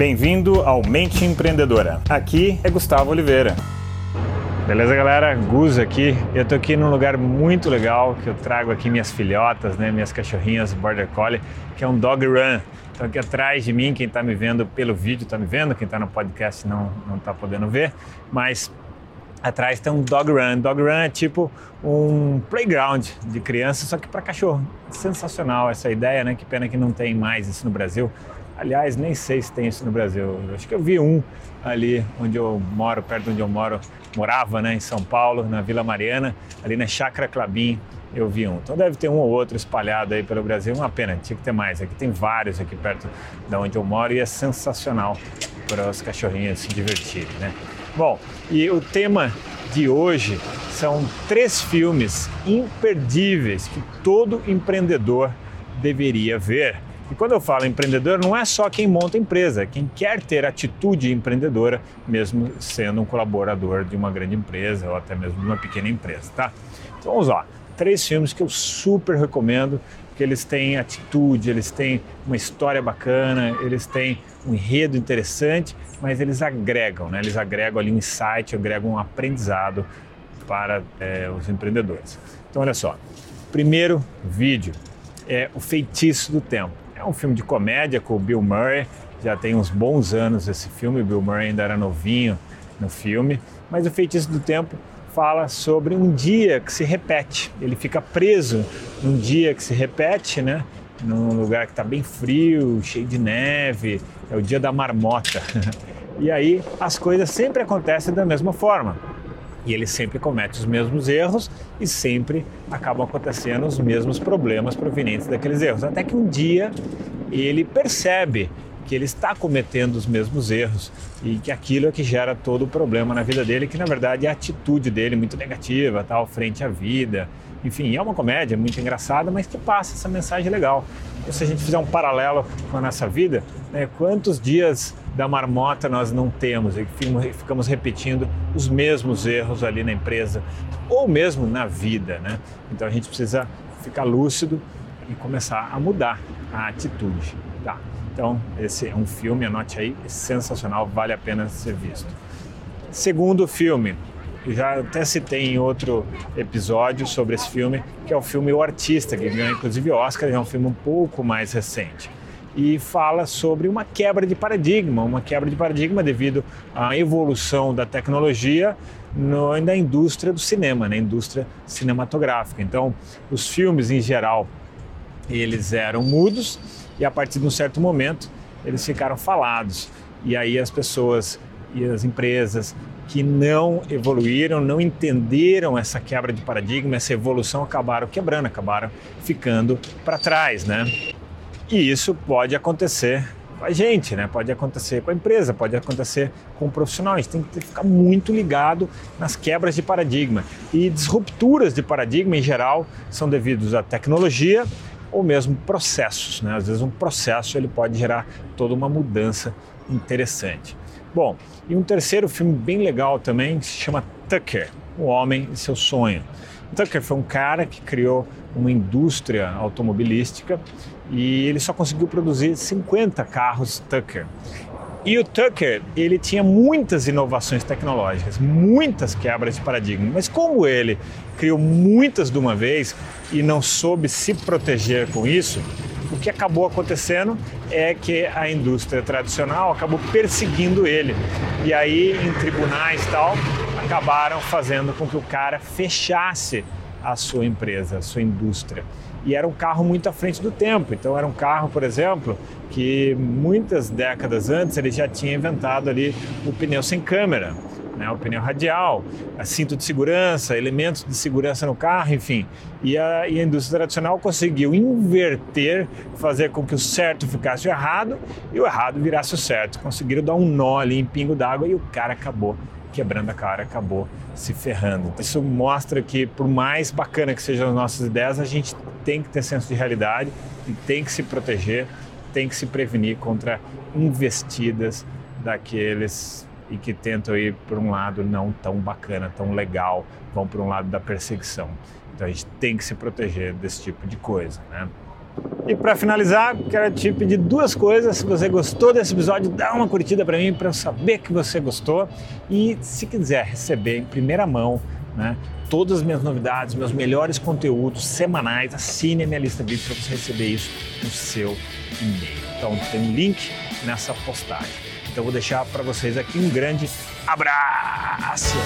Bem-vindo ao Mente Empreendedora. Aqui é Gustavo Oliveira. Beleza, galera? Gus aqui. Eu tô aqui num lugar muito legal que eu trago aqui minhas filhotas, né, minhas cachorrinhas Border Collie, que é um dog run. Então aqui atrás de mim, quem está me vendo pelo vídeo está me vendo, quem está no podcast não não está podendo ver, mas atrás tem um dog run. Dog run é tipo um playground de criança, só que para cachorro. Sensacional essa ideia, né? Que pena que não tem mais isso no Brasil. Aliás, nem sei se tem isso no Brasil. Eu acho que eu vi um ali onde eu moro, perto onde eu moro, morava, né, em São Paulo, na Vila Mariana, ali na Chácara Clabim, eu vi um. Então deve ter um ou outro espalhado aí pelo Brasil. Uma pena, tinha que ter mais. Aqui tem vários aqui perto da onde eu moro e é sensacional para os cachorrinhos se divertirem, né? Bom, e o tema de hoje são três filmes imperdíveis que todo empreendedor deveria ver. E quando eu falo empreendedor, não é só quem monta empresa, é quem quer ter atitude empreendedora, mesmo sendo um colaborador de uma grande empresa ou até mesmo de uma pequena empresa, tá? Então vamos lá, três filmes que eu super recomendo, porque eles têm atitude, eles têm uma história bacana, eles têm um enredo interessante, mas eles agregam, né? Eles agregam ali um insight, agregam um aprendizado para é, os empreendedores. Então olha só, primeiro vídeo é O Feitiço do Tempo. É um filme de comédia com o Bill Murray, já tem uns bons anos esse filme, o Bill Murray ainda era novinho no filme, mas o Feitiço do Tempo fala sobre um dia que se repete. Ele fica preso num dia que se repete, né? Num lugar que está bem frio, cheio de neve, é o dia da marmota. E aí as coisas sempre acontecem da mesma forma. E ele sempre comete os mesmos erros e sempre acabam acontecendo os mesmos problemas provenientes daqueles erros. Até que um dia ele percebe que ele está cometendo os mesmos erros e que aquilo é que gera todo o problema na vida dele, que na verdade é a atitude dele muito negativa, tal, frente à vida. Enfim, é uma comédia muito engraçada, mas que passa essa mensagem legal. E se a gente fizer um paralelo com a nossa vida, né, quantos dias da marmota nós não temos e ficamos repetindo os mesmos erros ali na empresa ou mesmo na vida, né? Então a gente precisa ficar lúcido e começar a mudar a atitude, tá? Então esse é um filme, anote aí, sensacional, vale a pena ser visto. Segundo filme, já até citei em outro episódio sobre esse filme, que é o filme O Artista, que ganhou inclusive Oscar, é um filme um pouco mais recente e fala sobre uma quebra de paradigma, uma quebra de paradigma devido à evolução da tecnologia no, na indústria do cinema, na indústria cinematográfica. Então, os filmes em geral, eles eram mudos e a partir de um certo momento eles ficaram falados. E aí as pessoas e as empresas que não evoluíram, não entenderam essa quebra de paradigma, essa evolução, acabaram quebrando, acabaram ficando para trás, né? E isso pode acontecer com a gente, né? Pode acontecer com a empresa, pode acontecer com o profissional. A gente tem que ficar muito ligado nas quebras de paradigma. E disrupturas de paradigma, em geral, são devidos à tecnologia ou mesmo processos, né? Às vezes um processo ele pode gerar toda uma mudança interessante. Bom, e um terceiro filme bem legal também se chama Tucker, O Homem e Seu Sonho. Tucker foi um cara que criou uma indústria automobilística e ele só conseguiu produzir 50 carros Tucker. E o Tucker, ele tinha muitas inovações tecnológicas, muitas quebras de paradigma, mas como ele criou muitas de uma vez e não soube se proteger com isso, o que acabou acontecendo é que a indústria tradicional acabou perseguindo ele. E aí, em tribunais e tal, acabaram fazendo com que o cara fechasse a sua empresa, a sua indústria. E era um carro muito à frente do tempo. Então era um carro, por exemplo, que muitas décadas antes ele já tinha inventado ali o pneu sem câmera, né, o pneu radial, a cinto de segurança, elementos de segurança no carro, enfim. E a, e a indústria tradicional conseguiu inverter, fazer com que o certo ficasse o errado e o errado virasse o certo. Conseguiram dar um nó ali em pingo d'água e o cara acabou quebrando a cara, acabou se ferrando. Isso mostra que, por mais bacana que sejam as nossas ideias, a gente tem que ter senso de realidade e tem que se proteger, tem que se prevenir contra investidas daqueles e que tentam ir por um lado não tão bacana, tão legal, vão por um lado da perseguição. Então a gente tem que se proteger desse tipo de coisa, né? E para finalizar, quero te pedir duas coisas. Se você gostou desse episódio, dá uma curtida para mim para eu saber que você gostou. E se quiser receber em primeira mão, né, todas as minhas novidades, meus melhores conteúdos semanais, assine a minha lista VIP para você receber isso no seu e-mail. Então tem um link nessa postagem. Então vou deixar para vocês aqui um grande abraço.